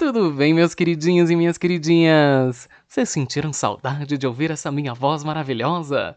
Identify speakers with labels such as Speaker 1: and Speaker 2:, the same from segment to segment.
Speaker 1: Tudo bem, meus queridinhos e minhas queridinhas? Vocês sentiram saudade de ouvir essa minha voz maravilhosa?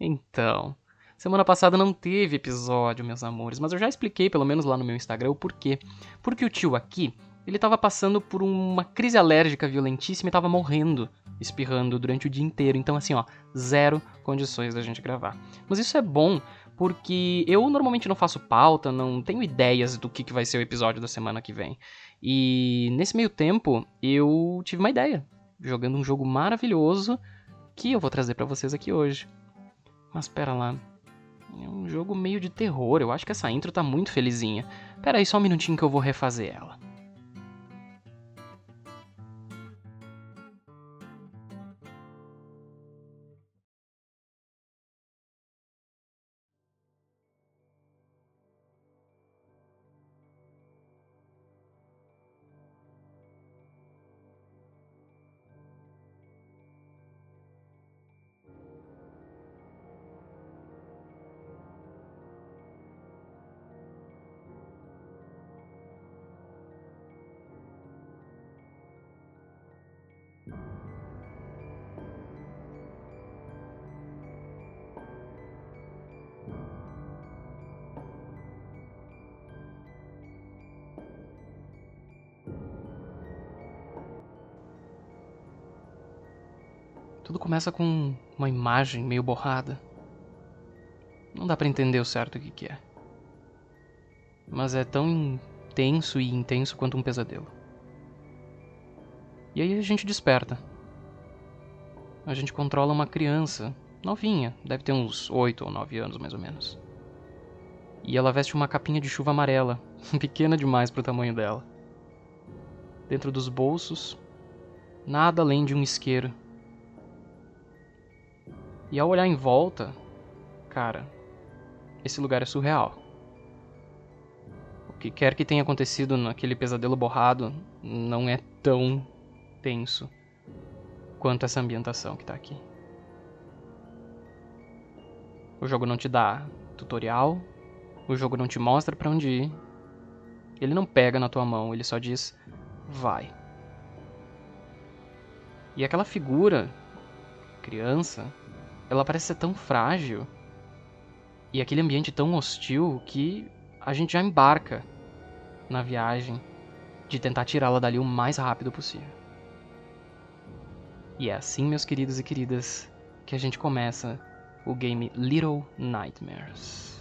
Speaker 1: Então, semana passada não teve episódio, meus amores, mas eu já expliquei, pelo menos lá no meu Instagram, o porquê. Porque o tio aqui, ele tava passando por uma crise alérgica violentíssima e tava morrendo, espirrando durante o dia inteiro. Então, assim, ó, zero condições da gente gravar. Mas isso é bom porque eu normalmente não faço pauta, não tenho ideias do que, que vai ser o episódio da semana que vem. E nesse meio tempo, eu tive uma ideia, jogando um jogo maravilhoso que eu vou trazer para vocês aqui hoje. Mas pera lá. É um jogo meio de terror, eu acho que essa intro tá muito felizinha. Pera aí só um minutinho que eu vou refazer ela. Tudo começa com uma imagem meio borrada. Não dá para entender o certo o que, que é. Mas é tão intenso e intenso quanto um pesadelo. E aí a gente desperta. A gente controla uma criança, novinha, deve ter uns 8 ou 9 anos mais ou menos. E ela veste uma capinha de chuva amarela, pequena demais pro tamanho dela. Dentro dos bolsos, nada além de um isqueiro e ao olhar em volta, cara, esse lugar é surreal. O que quer que tenha acontecido naquele pesadelo borrado não é tão tenso quanto essa ambientação que tá aqui. O jogo não te dá tutorial, o jogo não te mostra para onde ir. Ele não pega na tua mão, ele só diz vai. E aquela figura, criança, ela parece ser tão frágil e aquele ambiente tão hostil que a gente já embarca na viagem de tentar tirá-la dali o mais rápido possível. E é assim, meus queridos e queridas, que a gente começa o game Little Nightmares.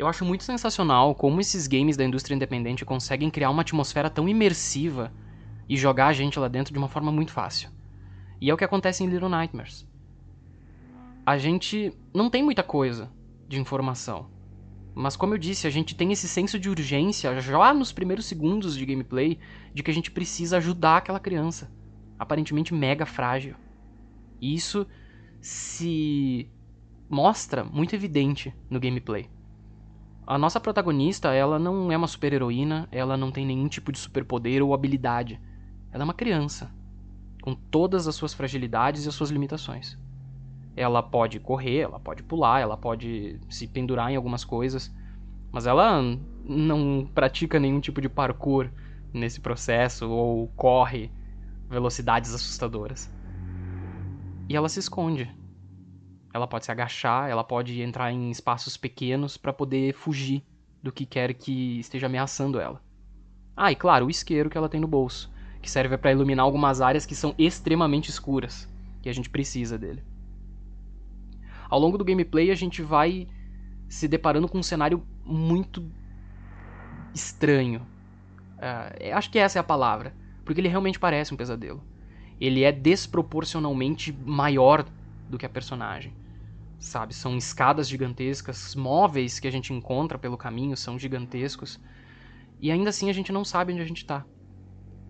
Speaker 1: Eu acho muito sensacional como esses games da indústria independente conseguem criar uma atmosfera tão imersiva e jogar a gente lá dentro de uma forma muito fácil. E é o que acontece em Little Nightmares. A gente não tem muita coisa de informação. Mas como eu disse, a gente tem esse senso de urgência já nos primeiros segundos de gameplay de que a gente precisa ajudar aquela criança, aparentemente mega frágil. E isso se mostra muito evidente no gameplay. A nossa protagonista, ela não é uma super-heroína, ela não tem nenhum tipo de superpoder ou habilidade. Ela é uma criança, com todas as suas fragilidades e as suas limitações. Ela pode correr, ela pode pular, ela pode se pendurar em algumas coisas, mas ela não pratica nenhum tipo de parkour nesse processo ou corre velocidades assustadoras. E ela se esconde. Ela pode se agachar, ela pode entrar em espaços pequenos para poder fugir do que quer que esteja ameaçando ela. Ah, e claro, o isqueiro que ela tem no bolso, que serve para iluminar algumas áreas que são extremamente escuras, que a gente precisa dele. Ao longo do gameplay a gente vai se deparando com um cenário muito estranho. Uh, acho que essa é a palavra, porque ele realmente parece um pesadelo. Ele é desproporcionalmente maior do que a personagem. Sabe, são escadas gigantescas, móveis que a gente encontra pelo caminho são gigantescos. E ainda assim a gente não sabe onde a gente tá.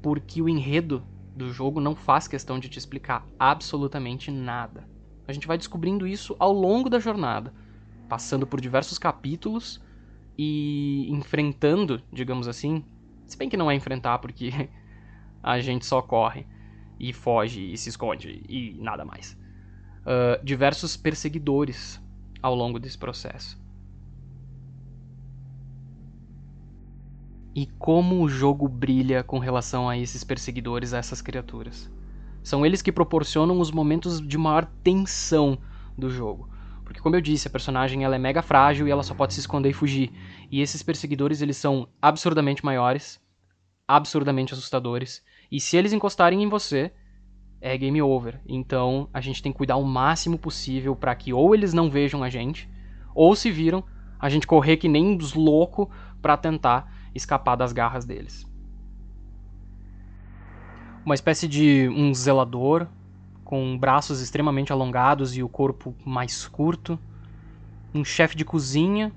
Speaker 1: Porque o enredo do jogo não faz questão de te explicar absolutamente nada. A gente vai descobrindo isso ao longo da jornada, passando por diversos capítulos e enfrentando, digamos assim, se bem que não é enfrentar porque a gente só corre e foge e se esconde e nada mais. Uh, diversos perseguidores ao longo desse processo. E como o jogo brilha com relação a esses perseguidores, a essas criaturas. São eles que proporcionam os momentos de maior tensão do jogo. Porque como eu disse, a personagem ela é mega frágil e ela só pode se esconder e fugir. E esses perseguidores, eles são absurdamente maiores, absurdamente assustadores. E se eles encostarem em você, é game over. Então, a gente tem que cuidar o máximo possível para que ou eles não vejam a gente, ou se viram, a gente correr que nem os loucos para tentar escapar das garras deles. Uma espécie de um zelador com braços extremamente alongados e o corpo mais curto. Um chefe de cozinha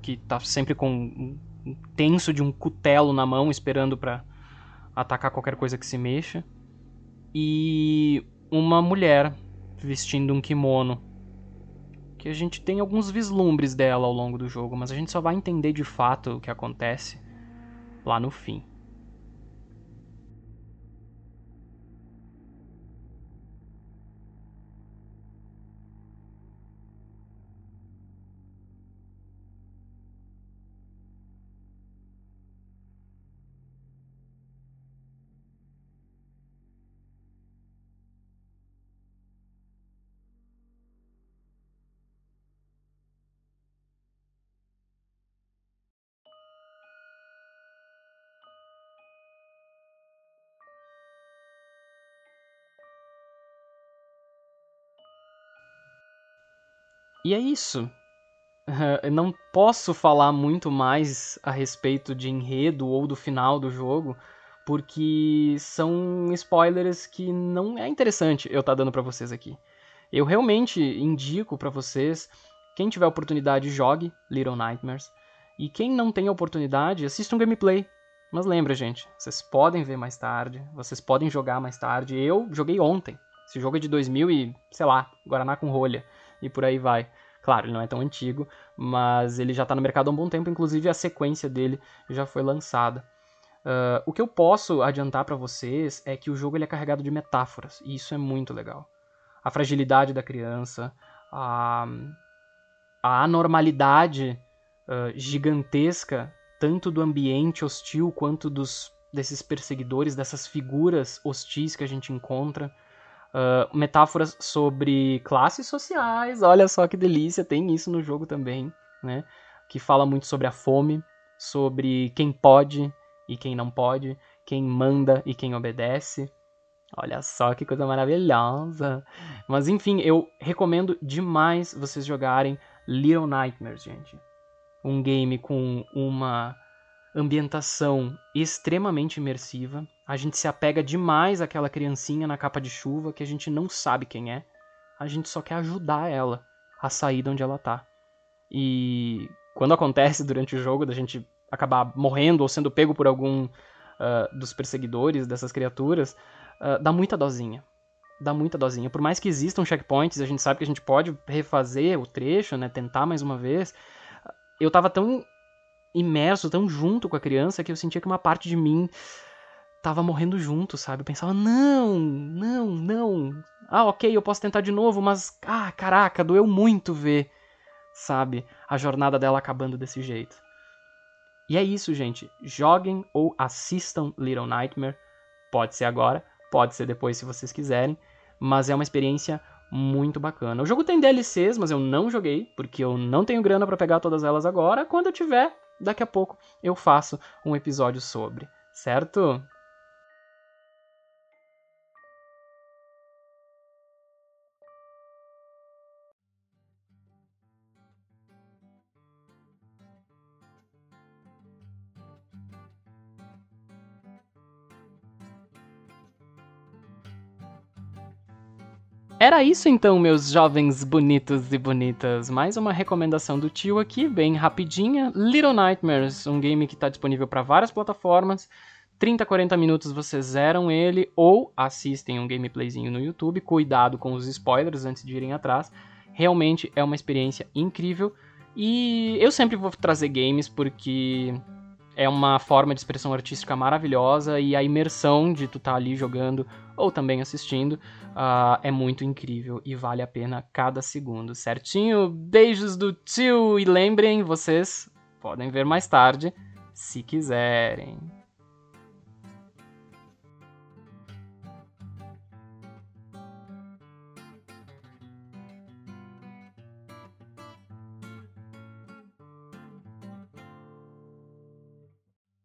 Speaker 1: que tá sempre com um tenso de um cutelo na mão esperando para atacar qualquer coisa que se mexa. E uma mulher vestindo um kimono que a gente tem alguns vislumbres dela ao longo do jogo, mas a gente só vai entender de fato o que acontece lá no fim. E é isso. Eu não posso falar muito mais a respeito de enredo ou do final do jogo, porque são spoilers que não é interessante eu estar tá dando para vocês aqui. Eu realmente indico para vocês, quem tiver oportunidade, jogue Little Nightmares. E quem não tem oportunidade, assista um gameplay. Mas lembra, gente, vocês podem ver mais tarde, vocês podem jogar mais tarde. Eu joguei ontem. Esse jogo é de 2000 e, sei lá, Guaraná com rolha e por aí vai. Claro, ele não é tão antigo, mas ele já está no mercado há um bom tempo, inclusive a sequência dele já foi lançada. Uh, o que eu posso adiantar para vocês é que o jogo ele é carregado de metáforas, e isso é muito legal. A fragilidade da criança, a, a anormalidade uh, gigantesca, tanto do ambiente hostil quanto dos desses perseguidores, dessas figuras hostis que a gente encontra. Uh, metáforas sobre classes sociais, olha só que delícia, tem isso no jogo também, né? Que fala muito sobre a fome, sobre quem pode e quem não pode, quem manda e quem obedece. Olha só que coisa maravilhosa. Mas enfim, eu recomendo demais vocês jogarem Little Nightmares, gente. Um game com uma ambientação extremamente imersiva. A gente se apega demais àquela criancinha na capa de chuva que a gente não sabe quem é. A gente só quer ajudar ela a sair de onde ela tá. E quando acontece durante o jogo da gente acabar morrendo ou sendo pego por algum uh, dos perseguidores dessas criaturas, uh, dá muita dozinha. Dá muita dozinha. Por mais que existam checkpoints, a gente sabe que a gente pode refazer o trecho, né, tentar mais uma vez. Eu tava tão imerso, tão junto com a criança, que eu sentia que uma parte de mim tava morrendo junto, sabe? Eu pensava, não, não, não. Ah, ok, eu posso tentar de novo, mas, ah, caraca, doeu muito ver, sabe? A jornada dela acabando desse jeito. E é isso, gente. Joguem ou assistam Little Nightmare. Pode ser agora, pode ser depois se vocês quiserem. Mas é uma experiência muito bacana. O jogo tem DLCs, mas eu não joguei, porque eu não tenho grana para pegar todas elas agora. Quando eu tiver, daqui a pouco eu faço um episódio sobre, certo? Era isso então, meus jovens bonitos e bonitas. Mais uma recomendação do tio aqui, bem rapidinha. Little Nightmares, um game que está disponível para várias plataformas. 30, 40 minutos vocês zeram ele ou assistem um gameplayzinho no YouTube. Cuidado com os spoilers antes de irem atrás. Realmente é uma experiência incrível. E eu sempre vou trazer games porque é uma forma de expressão artística maravilhosa e a imersão de tu estar tá ali jogando ou também assistindo uh, é muito incrível e vale a pena cada segundo, certinho? Beijos do tio e lembrem, vocês podem ver mais tarde se quiserem.